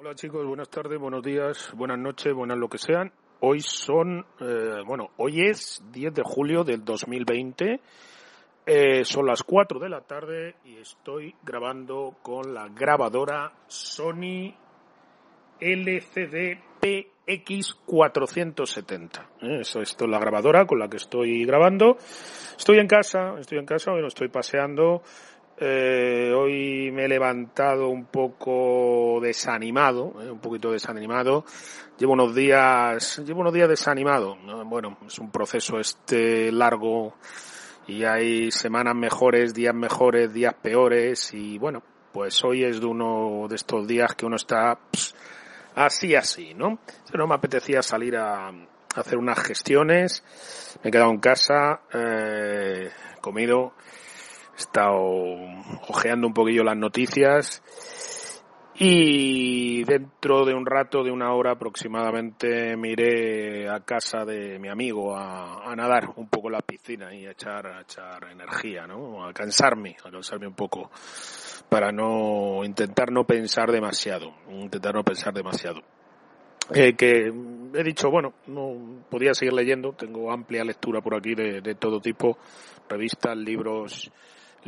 Hola chicos, buenas tardes, buenos días, buenas noches, buenas lo que sean. Hoy son, eh, bueno, hoy es 10 de julio del 2020. Eh, son las 4 de la tarde y estoy grabando con la grabadora Sony LCD PX470. Eh, eso, esto es la grabadora con la que estoy grabando. Estoy en casa, estoy en casa, bueno, estoy paseando. Eh, hoy me he levantado un poco desanimado, eh, un poquito desanimado. Llevo unos días, llevo unos días desanimado. Bueno, es un proceso este largo y hay semanas mejores, días mejores, días peores y bueno, pues hoy es de uno de estos días que uno está así, así, ¿no? No me apetecía salir a, hacer unas gestiones, me he quedado en casa, eh, comido, he estado ojeando un poquillo las noticias y dentro de un rato, de una hora aproximadamente, me iré a casa de mi amigo a, nadar un poco en la piscina y a echar, a echar energía, ¿no? A cansarme, a cansarme un poco para no intentar no pensar demasiado, intentar no pensar demasiado. Eh, que he dicho, bueno, no podía seguir leyendo, tengo amplia lectura por aquí de, de todo tipo, revistas, libros,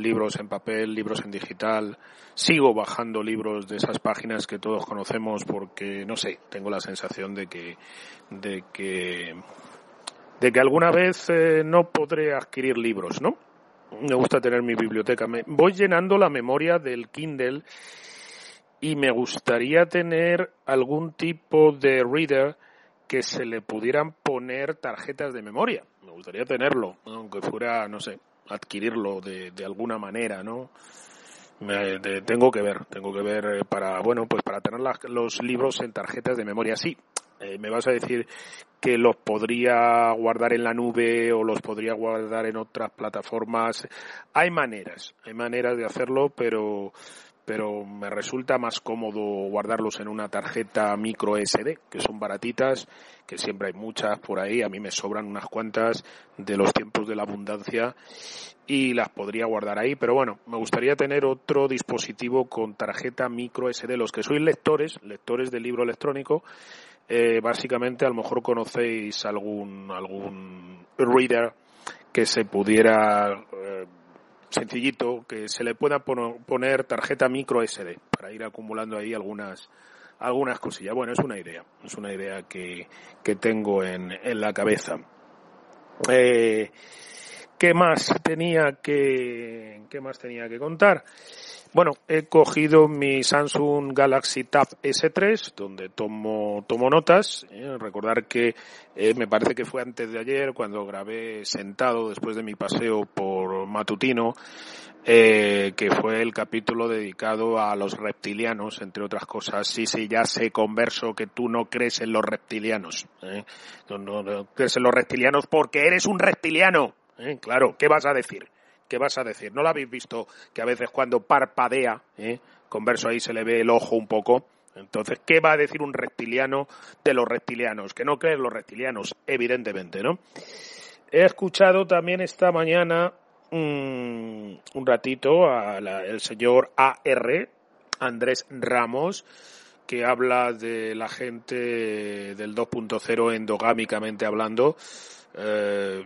libros en papel, libros en digital. Sigo bajando libros de esas páginas que todos conocemos porque, no sé, tengo la sensación de que, de que, de que alguna vez eh, no podré adquirir libros, ¿no? Me gusta tener mi biblioteca. Me voy llenando la memoria del Kindle y me gustaría tener algún tipo de reader que se le pudieran poner tarjetas de memoria. Me gustaría tenerlo, aunque fuera, no sé, adquirirlo de, de alguna manera, ¿no? Me, tengo que ver, tengo que ver eh, para, bueno, pues para tener los libros en tarjetas de memoria. Sí, eh, me vas a decir que los podría guardar en la nube o los podría guardar en otras plataformas. Hay maneras, hay maneras de hacerlo, pero pero me resulta más cómodo guardarlos en una tarjeta micro SD, que son baratitas, que siempre hay muchas por ahí, a mí me sobran unas cuantas de los tiempos de la abundancia y las podría guardar ahí, pero bueno, me gustaría tener otro dispositivo con tarjeta micro SD, los que sois lectores, lectores de libro electrónico, eh, básicamente a lo mejor conocéis algún algún reader que se pudiera eh, sencillito que se le pueda poner tarjeta micro SD para ir acumulando ahí algunas algunas cosillas. Bueno, es una idea, es una idea que, que tengo en, en la cabeza. Eh, ¿Qué más tenía que qué más tenía que contar? Bueno, he cogido mi Samsung Galaxy Tab S3, donde tomo, tomo notas. Eh, recordar que eh, me parece que fue antes de ayer cuando grabé sentado después de mi paseo por Matutino, eh, que fue el capítulo dedicado a los reptilianos, entre otras cosas. Sí, sí, ya sé, converso, que tú no crees en los reptilianos. No, no crees en los reptilianos porque eres un reptiliano. Claro, ¿qué vas a decir? ¿Qué vas a decir? ¿No lo habéis visto que a veces cuando parpadea, eh, converso ahí se le ve el ojo un poco? Entonces, ¿qué va a decir un reptiliano de los reptilianos? Que no creen los reptilianos, evidentemente, ¿no? He escuchado también esta mañana mm, un ratito al señor AR, Andrés Ramos, que habla de la gente del 2.0 endogámicamente hablando. Eh,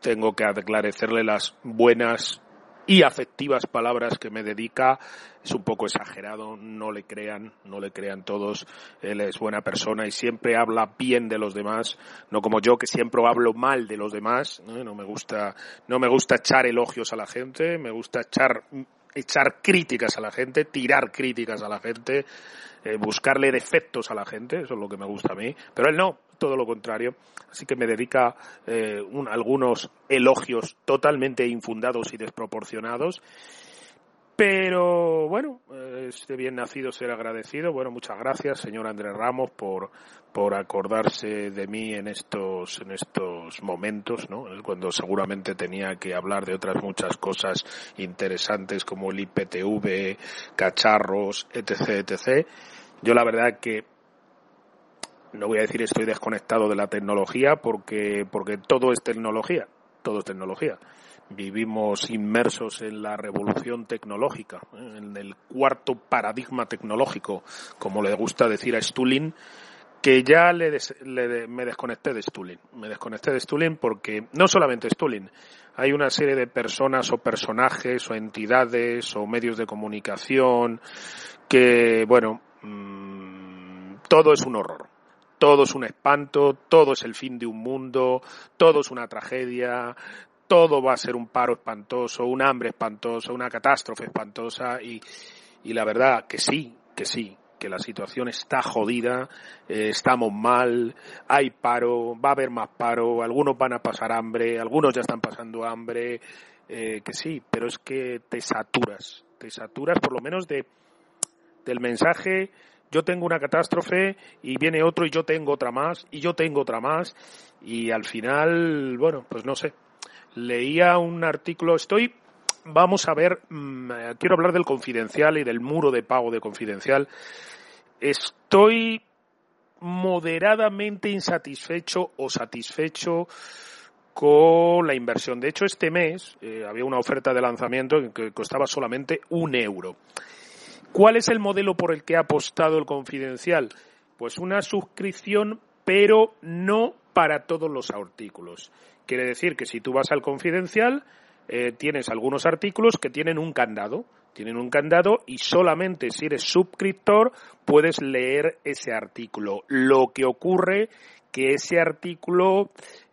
tengo que aclarecerle las buenas y afectivas palabras que me dedica. Es un poco exagerado, no le crean, no le crean todos. Él es buena persona y siempre habla bien de los demás, no como yo que siempre hablo mal de los demás. No, me gusta, no me gusta echar elogios a la gente, me gusta echar echar críticas a la gente, tirar críticas a la gente, eh, buscarle defectos a la gente, eso es lo que me gusta a mí, pero él no, todo lo contrario, así que me dedica eh, algunos elogios totalmente infundados y desproporcionados pero bueno, este bien nacido ser agradecido. Bueno, muchas gracias, señor Andrés Ramos, por, por acordarse de mí en estos, en estos momentos, ¿no? Cuando seguramente tenía que hablar de otras muchas cosas interesantes como el IPTV, cacharros, etc, etc. Yo la verdad que no voy a decir estoy desconectado de la tecnología porque, porque todo es tecnología, todo es tecnología vivimos inmersos en la revolución tecnológica, ¿eh? en el cuarto paradigma tecnológico, como le gusta decir a Stulin, que ya le, me desconecté de Stulin. Me desconecté de Stulin porque no solamente Stulin, hay una serie de personas o personajes o entidades o medios de comunicación que, bueno, mmm, todo es un horror. Todo es un espanto, todo es el fin de un mundo, todo es una tragedia, todo va a ser un paro espantoso, un hambre espantoso, una catástrofe espantosa y, y la verdad que sí, que sí, que la situación está jodida, eh, estamos mal, hay paro, va a haber más paro, algunos van a pasar hambre, algunos ya están pasando hambre, eh, que sí, pero es que te saturas, te saturas por lo menos de del mensaje yo tengo una catástrofe y viene otro y yo tengo otra más y yo tengo otra más y al final, bueno, pues no sé. Leía un artículo, estoy vamos a ver, mm, quiero hablar del confidencial y del muro de pago de confidencial. Estoy moderadamente insatisfecho o satisfecho con la inversión. De hecho, este mes eh, había una oferta de lanzamiento que costaba solamente un euro. ¿Cuál es el modelo por el que ha apostado el confidencial? Pues una suscripción, pero no para todos los artículos. Quiere decir que si tú vas al confidencial, eh, tienes algunos artículos que tienen un candado. Tienen un candado y solamente si eres suscriptor puedes leer ese artículo. Lo que ocurre que ese artículo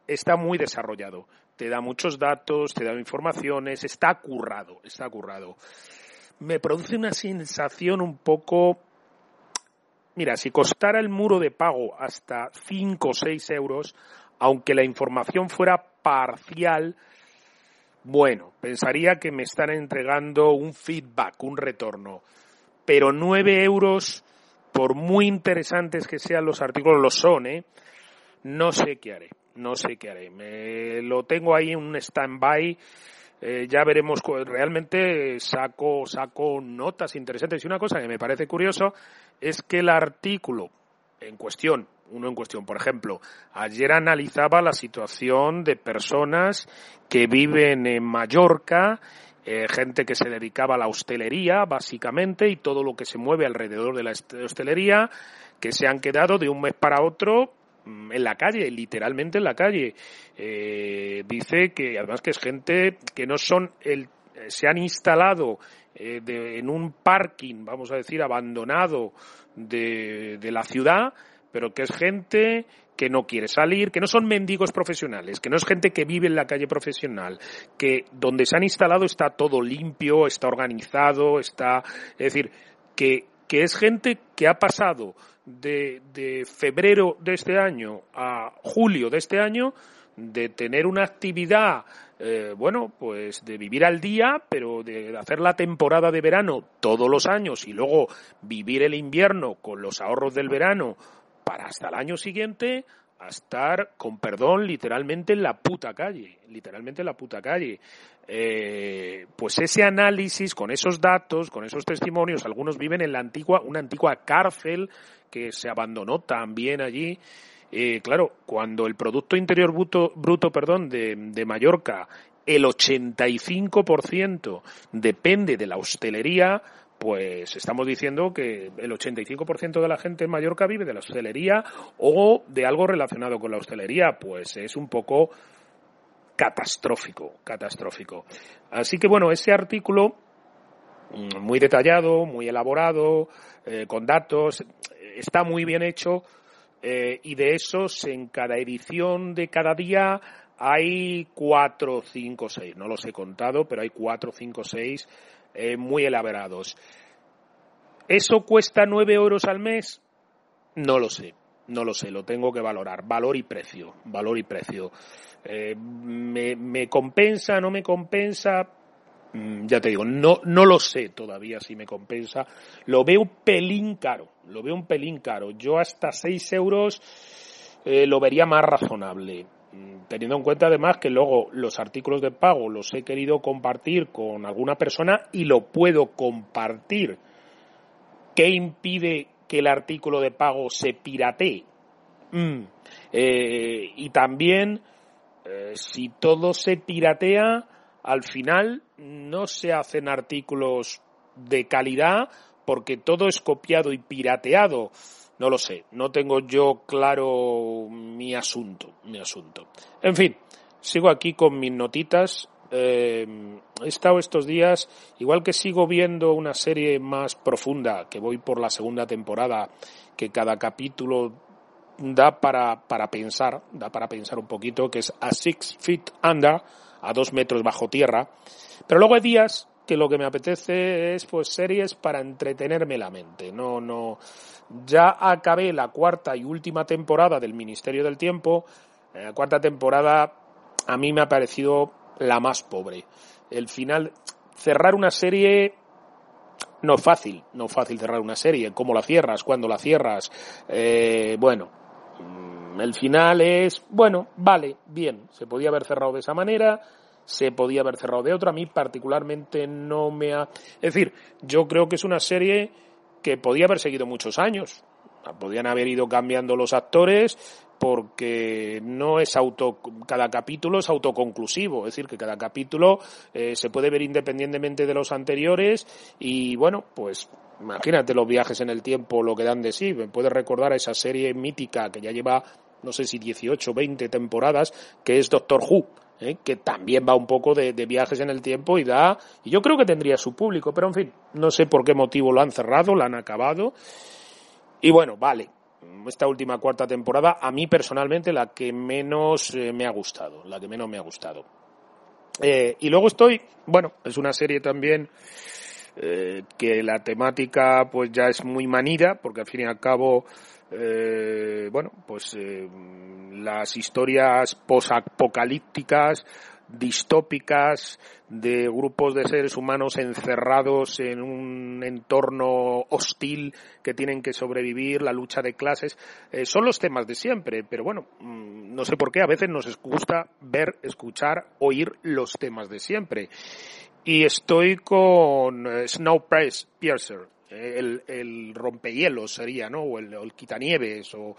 está muy desarrollado. Te da muchos datos, te da informaciones, está currado, está currado. Me produce una sensación un poco Mira, si costara el muro de pago hasta 5 o 6 euros, aunque la información fuera parcial, bueno, pensaría que me están entregando un feedback, un retorno. Pero nueve euros, por muy interesantes que sean los artículos, lo son, ¿eh? No sé qué haré, no sé qué haré. Me lo tengo ahí en un stand-by. Eh, ya veremos, realmente saco, saco notas interesantes. Y una cosa que me parece curioso es que el artículo en cuestión uno en cuestión. Por ejemplo, ayer analizaba la situación de personas que viven en Mallorca, eh, gente que se dedicaba a la hostelería, básicamente, y todo lo que se mueve alrededor de la hostelería, que se han quedado de un mes para otro en la calle, literalmente en la calle. Eh, dice que además que es gente que no son el se han instalado eh, en un parking, vamos a decir, abandonado de, de la ciudad, pero que es gente que no quiere salir, que no son mendigos profesionales, que no es gente que vive en la calle profesional, que donde se han instalado está todo limpio, está organizado, está, es decir, que, que es gente que ha pasado de, de febrero de este año a julio de este año de tener una actividad, eh, bueno, pues de vivir al día, pero de hacer la temporada de verano todos los años y luego vivir el invierno con los ahorros del verano para hasta el año siguiente a estar, con perdón, literalmente en la puta calle, literalmente en la puta calle. Eh, pues ese análisis, con esos datos, con esos testimonios, algunos viven en la antigua, una antigua cárcel que se abandonó también allí. Eh, claro, cuando el Producto Interior Bruto, bruto perdón, de, de Mallorca, el 85% depende de la hostelería, pues estamos diciendo que el 85% de la gente en Mallorca vive de la hostelería o de algo relacionado con la hostelería, pues es un poco catastrófico, catastrófico. Así que bueno, ese artículo mm, muy detallado, muy elaborado, eh, con datos, está muy bien hecho eh, y de esos en cada edición de cada día hay cuatro, cinco, seis, no los he contado, pero hay cuatro, cinco, seis eh, muy elaborados. ¿Eso cuesta nueve euros al mes? No lo sé, no lo sé, lo tengo que valorar. Valor y precio, valor y precio. Eh, me, ¿Me compensa, no me compensa? Mm, ya te digo, no, no lo sé todavía si me compensa. Lo veo un pelín caro, lo veo un pelín caro. Yo hasta seis euros eh, lo vería más razonable. Mm, teniendo en cuenta además que luego los artículos de pago los he querido compartir con alguna persona y lo puedo compartir. ¿Qué impide que el artículo de pago se piratee? Mm, eh, y también, eh, si todo se piratea, al final no se hacen artículos de calidad porque todo es copiado y pirateado. No lo sé, no tengo yo claro mi asunto, mi asunto. En fin, sigo aquí con mis notitas. Eh, he estado estos días, igual que sigo viendo una serie más profunda, que voy por la segunda temporada, que cada capítulo da para, para pensar, da para pensar un poquito, que es a six feet under, a dos metros bajo tierra. Pero luego hay días que lo que me apetece es pues series para entretenerme la mente. No, no. Ya acabé la cuarta y última temporada del Ministerio del Tiempo. Eh, la cuarta temporada a mí me ha parecido la más pobre. El final, cerrar una serie no fácil, no fácil cerrar una serie. ¿Cómo la cierras? ¿Cuándo la cierras? Eh, bueno, mm, el final es, bueno, vale, bien. Se podía haber cerrado de esa manera se podía haber cerrado de otra. A mí particularmente no me ha... Es decir, yo creo que es una serie que podía haber seguido muchos años. Podían haber ido cambiando los actores porque no es auto, cada capítulo es autoconclusivo, es decir, que cada capítulo eh, se puede ver independientemente de los anteriores y bueno, pues imagínate los viajes en el tiempo, lo que dan de sí, me puedes recordar a esa serie mítica que ya lleva, no sé si 18, 20 temporadas, que es Doctor Who ¿eh? que también va un poco de, viajes en el tiempo y da, y yo creo que tendría su público, pero en fin, no sé por qué motivo lo han cerrado, lo han acabado. Y bueno, vale, esta última cuarta temporada, a mí personalmente la que menos eh, me ha gustado, la que menos me ha gustado. Eh, y luego estoy, bueno, es una serie también que la temática pues ya es muy manida, porque al fin y al cabo eh, bueno, pues eh, las historias posapocalípticas, distópicas, de grupos de seres humanos encerrados en un entorno hostil que tienen que sobrevivir, la lucha de clases, eh, son los temas de siempre, pero bueno, mm, no sé por qué a veces nos gusta ver, escuchar, oír los temas de siempre. Y estoy con eh, Snow Piercer, el, el rompehielos sería, ¿no? O el, el quitanieves, o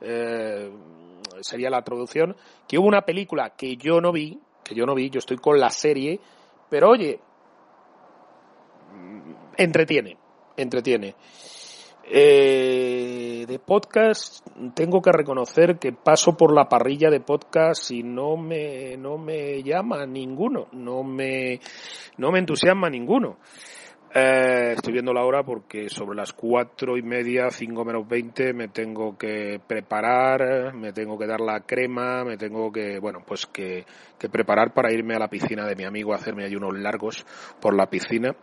eh, sería la traducción, que hubo una película que yo no vi, que yo no vi, yo estoy con la serie, pero oye, entretiene, entretiene. Eh, de podcast tengo que reconocer que paso por la parrilla de podcast y no me no me llama ninguno, no me no me entusiasma ninguno. Eh, estoy viendo la hora porque sobre las cuatro y media, cinco menos veinte, me tengo que preparar, me tengo que dar la crema, me tengo que, bueno, pues que, que preparar para irme a la piscina de mi amigo a hacerme ayunos largos por la piscina.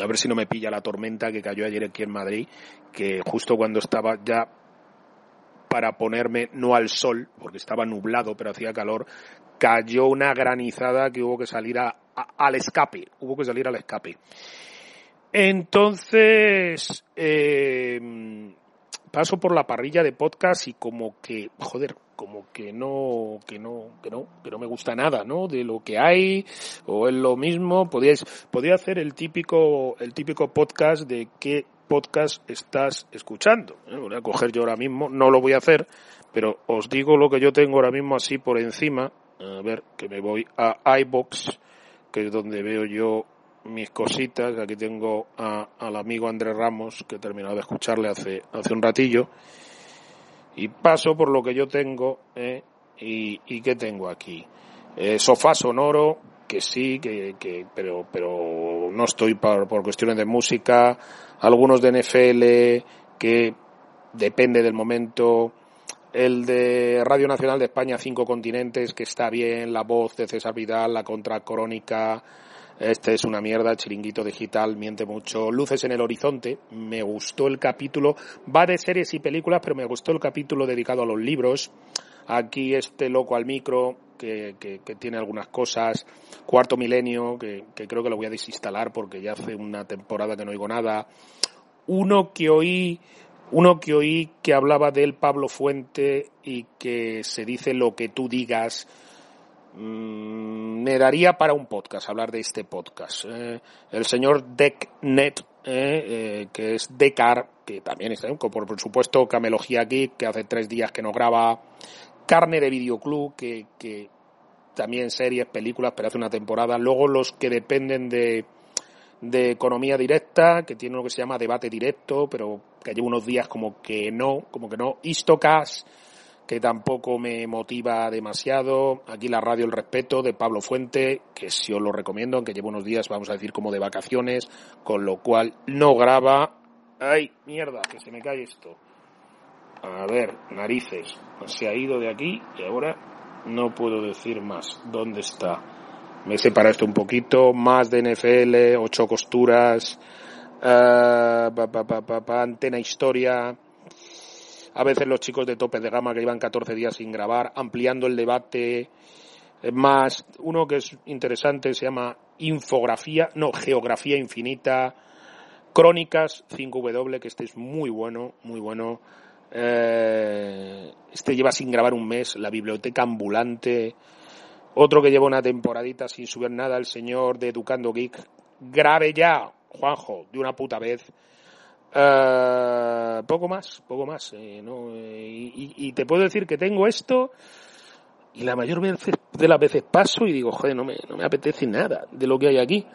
A ver si no me pilla la tormenta que cayó ayer aquí en Madrid, que justo cuando estaba ya para ponerme no al sol, porque estaba nublado pero hacía calor, cayó una granizada que hubo que salir al escape, hubo que salir al escape. Entonces, eh, paso por la parrilla de podcast y como que, joder, como que no, que no, que no, que no me gusta nada, ¿no? De lo que hay, o es lo mismo, podíais, podía hacer el típico, el típico podcast de qué podcast estás escuchando. ¿eh? Voy a coger yo ahora mismo, no lo voy a hacer, pero os digo lo que yo tengo ahora mismo así por encima. A ver, que me voy a iBox, que es donde veo yo mis cositas. Aquí tengo al amigo Andrés Ramos, que he terminado de escucharle hace, hace un ratillo. Y paso por lo que yo tengo. ¿eh? Y, y qué tengo aquí? Eh, sofá sonoro, que sí, que, que, pero, pero no estoy por, por cuestiones de música. Algunos de NFL, que depende del momento. El de Radio Nacional de España, Cinco Continentes, que está bien. La voz de César Vidal, la contracrónica este es una mierda, chiringuito digital, miente mucho. Luces en el horizonte, me gustó el capítulo. Va de series y películas, pero me gustó el capítulo dedicado a los libros. Aquí este loco al micro, que, que, tiene algunas cosas. Cuarto milenio, que, que creo que lo voy a desinstalar porque ya hace una temporada que no oigo nada. Uno que oí uno que oí que hablaba del Pablo Fuente y que se dice lo que tú digas Mm, me daría para un podcast, hablar de este podcast. Eh, el señor DeckNet, eh, eh, que es Decar, que también está, por, por supuesto, Camelogía Geek, que hace tres días que no graba, Carne de Videoclub, que, que también series, películas, pero hace una temporada. Luego los que dependen de, de economía directa, que tiene lo que se llama debate directo, pero que lleva unos días como que no, como que no. Istocas, que tampoco me motiva demasiado. Aquí la radio El Respeto de Pablo Fuente, que sí os lo recomiendo, aunque llevo unos días, vamos a decir, como de vacaciones, con lo cual no graba. ¡Ay, mierda! Que se me cae esto. A ver, narices. Se ha ido de aquí y ahora no puedo decir más. ¿Dónde está? Me separa esto un poquito. Más de NFL, ocho costuras, uh, pa, antena historia. A veces los chicos de tope de gama que llevan 14 días sin grabar, ampliando el debate. Más, uno que es interesante se llama Infografía, no, Geografía Infinita. Crónicas 5W, que este es muy bueno, muy bueno. Eh, este lleva sin grabar un mes, la biblioteca ambulante. Otro que lleva una temporadita sin subir nada, el señor de Educando Geek. Grabe ya, Juanjo, de una puta vez. Eh, poco más, poco más. Eh, y, te puedo decir que tengo esto y la mayor veces de las veces paso y digo, joder, no me, no me apetece nada de lo que hay aquí.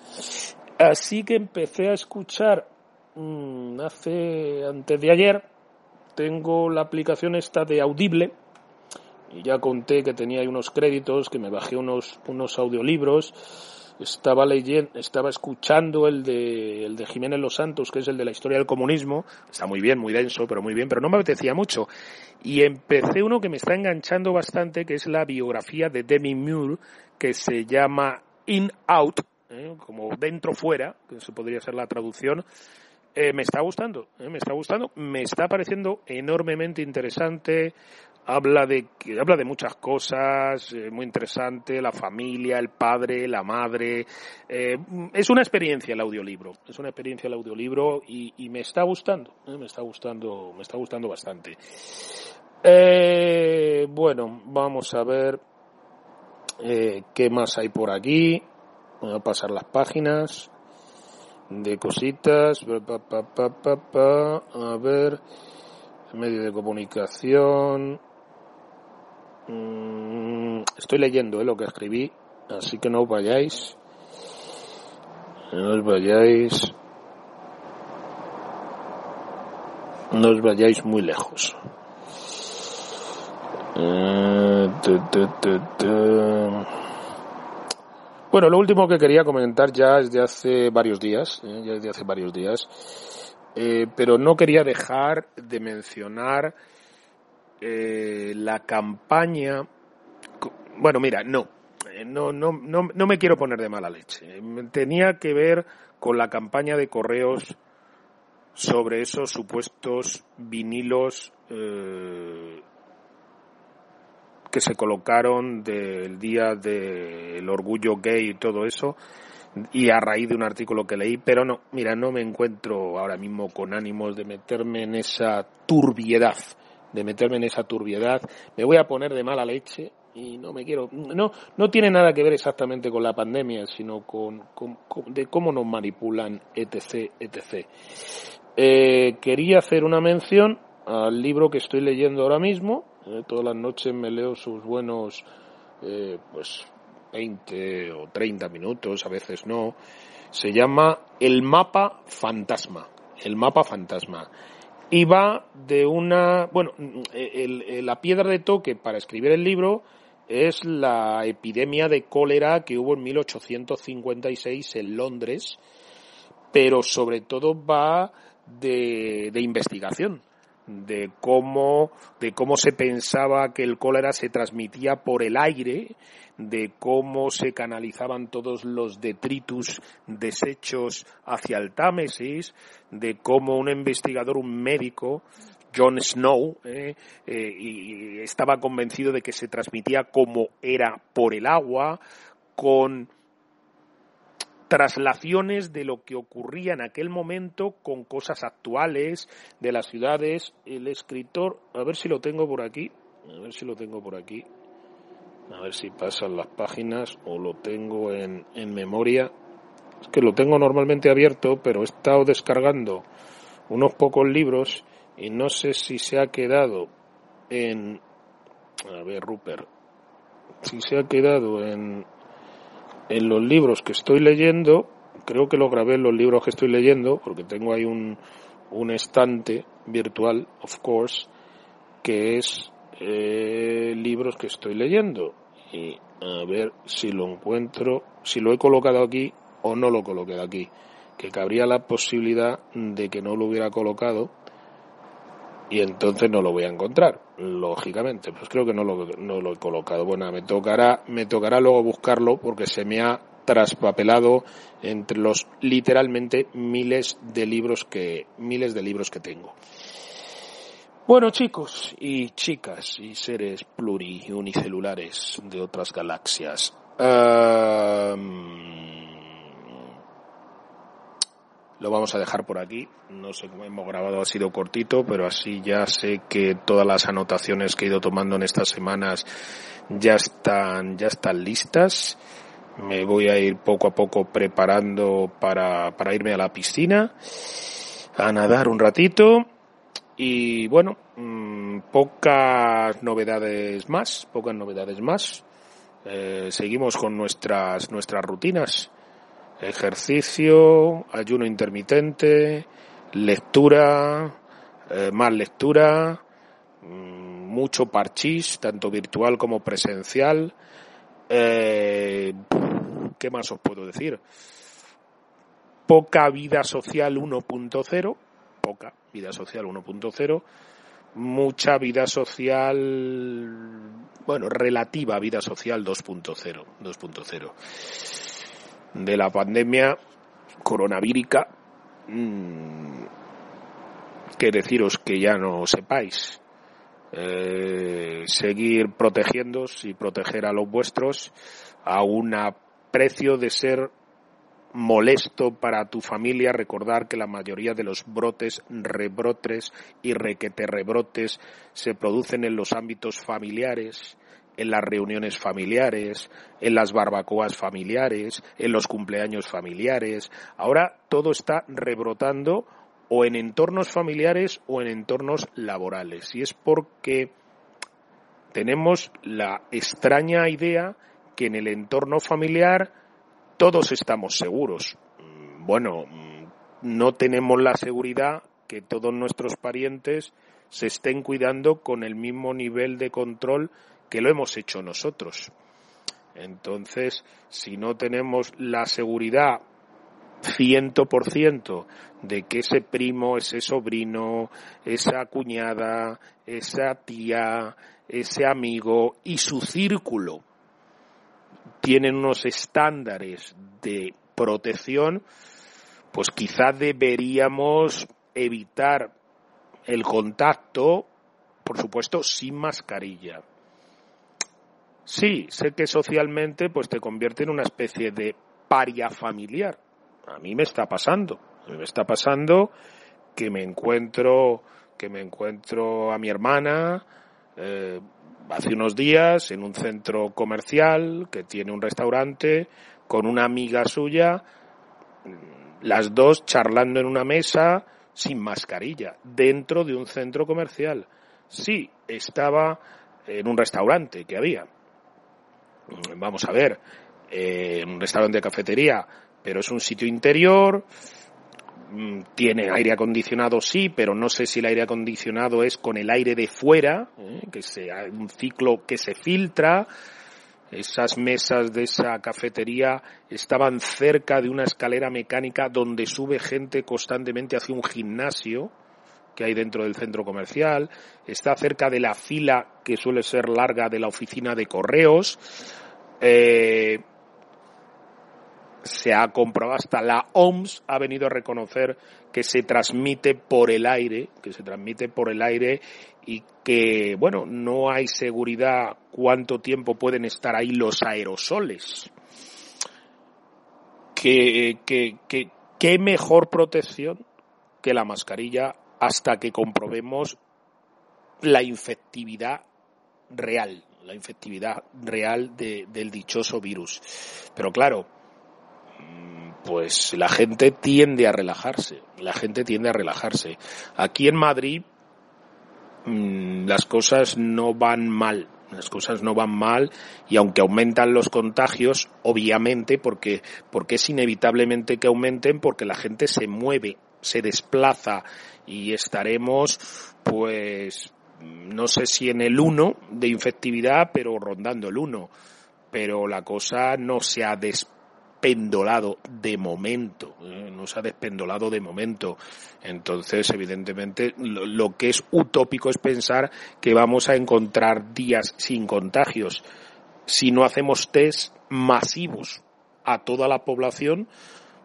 Así que empecé a escuchar mm, hace, antes de ayer, tengo la aplicación esta de Audible y ya conté que tenía unos créditos, que me bajé unos, unos audiolibros. Estaba leyendo, estaba escuchando el de, el de Jiménez Los Santos, que es el de la historia del comunismo. Está muy bien, muy denso, pero muy bien, pero no me apetecía mucho. Y empecé uno que me está enganchando bastante, que es la biografía de Demi Moore, que se llama In Out, ¿eh? como dentro fuera, que eso podría ser la traducción eh, me está gustando, eh, me está gustando, me está pareciendo enormemente interesante. Habla de, habla de muchas cosas, eh, muy interesante, la familia, el padre, la madre. es una experiencia el audiolibro, es una experiencia el audiolibro y, y me está gustando, me está gustando, me está gustando bastante. bueno, vamos a ver qué más hay por aquí. Voy a pasar las páginas de cositas, a ver, medio de comunicación. Mm, estoy leyendo eh, lo que escribí, así que no os vayáis. No os vayáis. No os vayáis muy lejos. Eh, bueno, lo último que quería comentar ya es de hace varios días, ¿eh? ya es de hace varios días, eh, pero no quería dejar de mencionar eh, la campaña. Bueno, mira, no, no, no, no, no me quiero poner de mala leche. Tenía que ver con la campaña de correos sobre esos supuestos vinilos que se colocaron del día del orgullo gay y todo eso, y a raíz de un artículo que leí, pero no, mira, no me encuentro ahora mismo con ánimos de meterme en esa turbiedad, de meterme en esa turbiedad, me voy a poner de mala leche y no me quiero, no, no tiene nada que ver exactamente con la pandemia, sino con, de cómo nos manipulan, etc, etc. Eh, quería hacer una mención al libro que estoy leyendo ahora mismo, eh, todas las noches me leo sus buenos, eh, pues, 20 o 30 minutos, a veces no. Se llama El mapa fantasma. El mapa fantasma. Va de una, bueno, la piedra de toque para escribir el libro es la epidemia de cólera que hubo en 1856 en Londres, pero sobre todo va de investigación de cómo, de cómo se pensaba que el cólera se transmitía por el aire, de cómo se canalizaban todos los detritus, desechos hacia el Támesis, de cómo un investigador, un médico, John Snow, eh, eh, estaba convencido de que se transmitía como era por el agua, con traslaciones de lo que ocurría en aquel momento con cosas actuales de las ciudades. El escritor, a ver si lo tengo por aquí, a ver si lo tengo por aquí, a ver si pasan las páginas o lo tengo en, en memoria. Es que lo tengo normalmente abierto, pero he estado descargando unos pocos libros y no sé si se ha quedado en... A ver, Rupert, si se ha quedado en, en los libros que estoy leyendo, creo que lo grabé en los libros que estoy leyendo, porque tengo ahí un, un estante virtual, of course, que es eh, libros que estoy leyendo. Y a ver si lo encuentro, si lo he colocado aquí o no lo colocado aquí. Que cabría la posibilidad de que no lo hubiera colocado y entonces no lo voy a encontrar, lógicamente. Pues creo que no lo, no lo he colocado. Bueno, me tocará, me tocará luego buscarlo porque se me ha traspapelado entre los literalmente miles de libros que miles de libros que tengo. Bueno, chicos y chicas y seres pluri unicelulares de otras galaxias. Lo vamos a dejar por aquí. No sé cómo hemos grabado, ha sido cortito, pero así ya sé que todas las anotaciones que he ido tomando en estas semanas ya están, ya están listas. Me voy a ir poco a poco preparando para, para irme a la piscina, a nadar un ratito y bueno, mm, pocas novedades más, pocas novedades más. Eh, seguimos con nuestras, nuestras rutinas. Ejercicio, ayuno intermitente, lectura, eh, más lectura, mm, mucho parchís, tanto virtual como presencial. Eh, ¿Qué más os puedo decir? Poca vida social 1.0, poca vida social 1.0, mucha vida social, bueno, relativa vida social 2.0, 2.0. De la pandemia coronavírica, mmm, que deciros que ya no sepáis. Eh, seguir protegiéndose y proteger a los vuestros a un precio de ser molesto para tu familia recordar que la mayoría de los brotes, rebrotes y requete rebrotes se producen en los ámbitos familiares, en las reuniones familiares, en las barbacoas familiares, en los cumpleaños familiares. Ahora todo está rebrotando o en entornos familiares o en entornos laborales. Y es porque tenemos la extraña idea que en el entorno familiar todos estamos seguros. Mm, bueno, mm, no tenemos la seguridad que todos nuestros parientes se estén cuidando con el mismo nivel de control que lo hemos hecho nosotros. Entonces, si no tenemos la seguridad ciento por ciento de que ese primo, ese sobrino, esa cuñada, esa tía, ese amigo y su círculo tienen unos estándares de protección, pues quizá deberíamos evitar el contacto, por supuesto, sin mascarilla. Sí, sé que socialmente pues te convierte en una especie de paria familiar. A mí me está pasando. A mí me está pasando que me encuentro que me encuentro a mi hermana eh, hace unos días en un centro comercial que tiene un restaurante con una amiga suya, las dos charlando en una mesa sin mascarilla, dentro de un centro comercial. Sí, estaba en un restaurante que había. Vamos a ver, eh, un restaurante de cafetería, pero es un sitio interior, Mm, tiene aire acondicionado sí, pero no sé si el aire acondicionado es con el aire de fuera, ¿eh? que sea un ciclo que se filtra. Esas mesas de esa cafetería estaban cerca de una escalera mecánica donde sube gente constantemente hacia un gimnasio que hay dentro del centro comercial. Está cerca de la fila que suele ser larga de la oficina de correos. Eh, se ha comprobado, hasta la OMS ha venido a reconocer que se transmite por el aire, que se transmite por el aire y que, bueno, no hay seguridad cuánto tiempo pueden estar ahí los aerosoles. ¿Qué, qué, qué, qué mejor protección que la mascarilla hasta que comprobemos la infectividad real, la infectividad real de, del dichoso virus. Pero claro, pues la gente tiende a relajarse, la gente tiende a relajarse. Aquí en Madrid mm, las cosas no van mal, las cosas no van mal y aunque aumentan los contagios, obviamente, porque, porque es inevitablemente que aumenten, porque la gente se mueve, se desplaza y estaremos, pues, no sé si en el 1 de infectividad, pero rondando el 1. Pero la cosa no se ha despendolado de momento, ¿eh? no se ha despendolado de momento. Entonces, evidentemente, lo, que es utópico es pensar que vamos a encontrar días sin contagios. Si no hacemos test masivos a toda la población,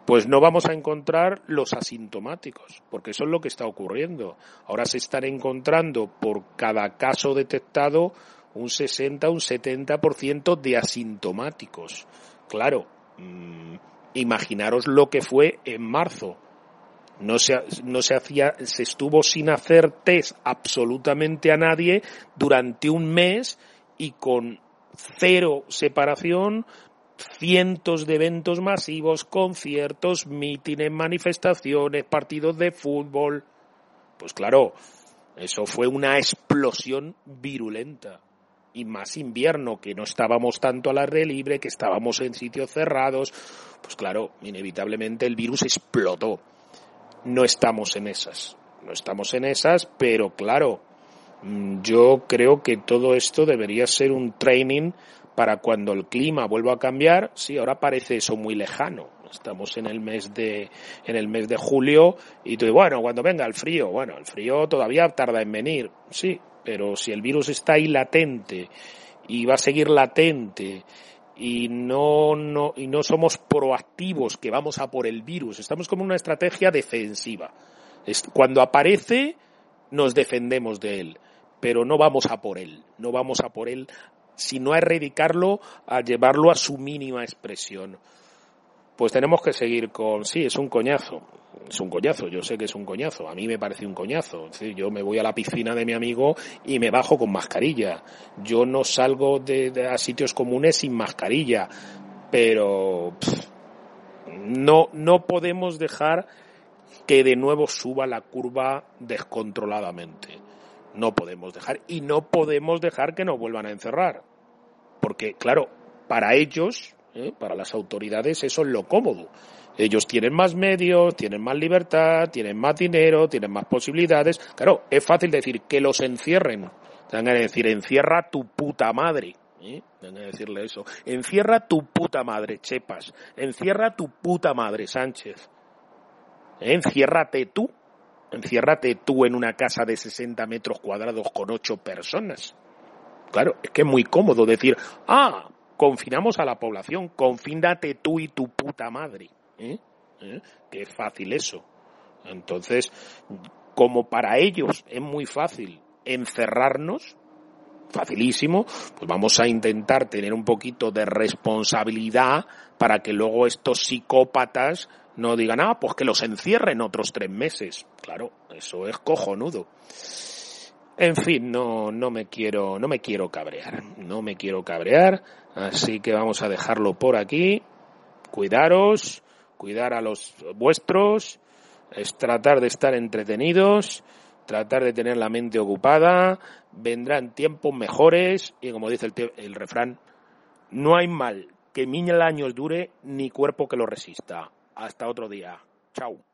pues no vamos a encontrar los asintomáticos, porque eso es lo que está ocurriendo. Ahora se están encontrando por cada caso detectado un 60, un 70% de asintomáticos. Claro, mm, imaginaros lo que fue en marzo. No se, no se hacía, se estuvo sin hacer test absolutamente a nadie durante un mes y con cero separación, cientos de eventos masivos, conciertos, mítines, manifestaciones, partidos de fútbol. Pues claro, eso fue una explosión virulenta. Y más invierno, que no estábamos tanto al aire libre, que estábamos en sitios cerrados. Pues claro, inevitablemente el virus explotó. No estamos en esas. No estamos en esas, pero claro, mm, yo creo que todo esto debería ser un training para cuando el clima vuelva a cambiar, sí, ahora parece eso muy lejano. Estamos en el mes de, en el mes de julio y tú, bueno, cuando venga el frío, bueno, el frío todavía tarda en venir, sí, pero si el virus está ahí latente y va a seguir latente y no, no, y no somos proactivos que vamos a por el virus, estamos como una estrategia defensiva. Cuando aparece, nos defendemos de él pero no vamos a por él, no vamos a por él sino a erradicarlo, a llevarlo a su mínima expresión. Pues tenemos que seguir con, sí, es un coñazo, es un coñazo, yo sé que es un coñazo, a mí me parece un coñazo. yo me voy a la piscina de mi amigo y me bajo con mascarilla. Yo no salgo de, a sitios comunes sin mascarilla, pero no, no podemos dejar que de nuevo suba la curva descontroladamente. No podemos dejar y no podemos dejar que nos vuelvan a encerrar. Porque, claro, para ellos, ¿eh? para las autoridades, eso es lo cómodo. Ellos tienen más medios, tienen más libertad, tienen más dinero, tienen más posibilidades. Claro, es fácil decir que los encierren. Tengan que decir, encierra tu puta madre. ¿eh? que decirle eso. Encierra tu puta madre, Chepas. Encierra tu puta madre, Sánchez. Enciérrate tú. Enciérrate tú en una casa de 60 metros cuadrados con ocho personas. Claro, es que es muy cómodo decir, ah, confinamos a la población, confínate tú y tu puta madre. ¿Eh? ¿Eh? Qué fácil eso. Entonces, como para ellos es muy fácil encerrarnos, facilísimo, pues vamos a intentar tener un poquito de responsabilidad para que luego estos psicópatas no digan, ah, pues que los encierren otros tres meses. Claro, eso es cojonudo. En fin, no, no me quiero, no me quiero cabrear, no me quiero cabrear, así que vamos a dejarlo por aquí. Cuidaros, cuidar a los vuestros, es tratar de estar entretenidos, tratar de tener la mente ocupada, vendrán tiempos mejores y como dice el, el refrán, no hay mal que mil años dure ni cuerpo que lo resista. Hasta otro día. Chao.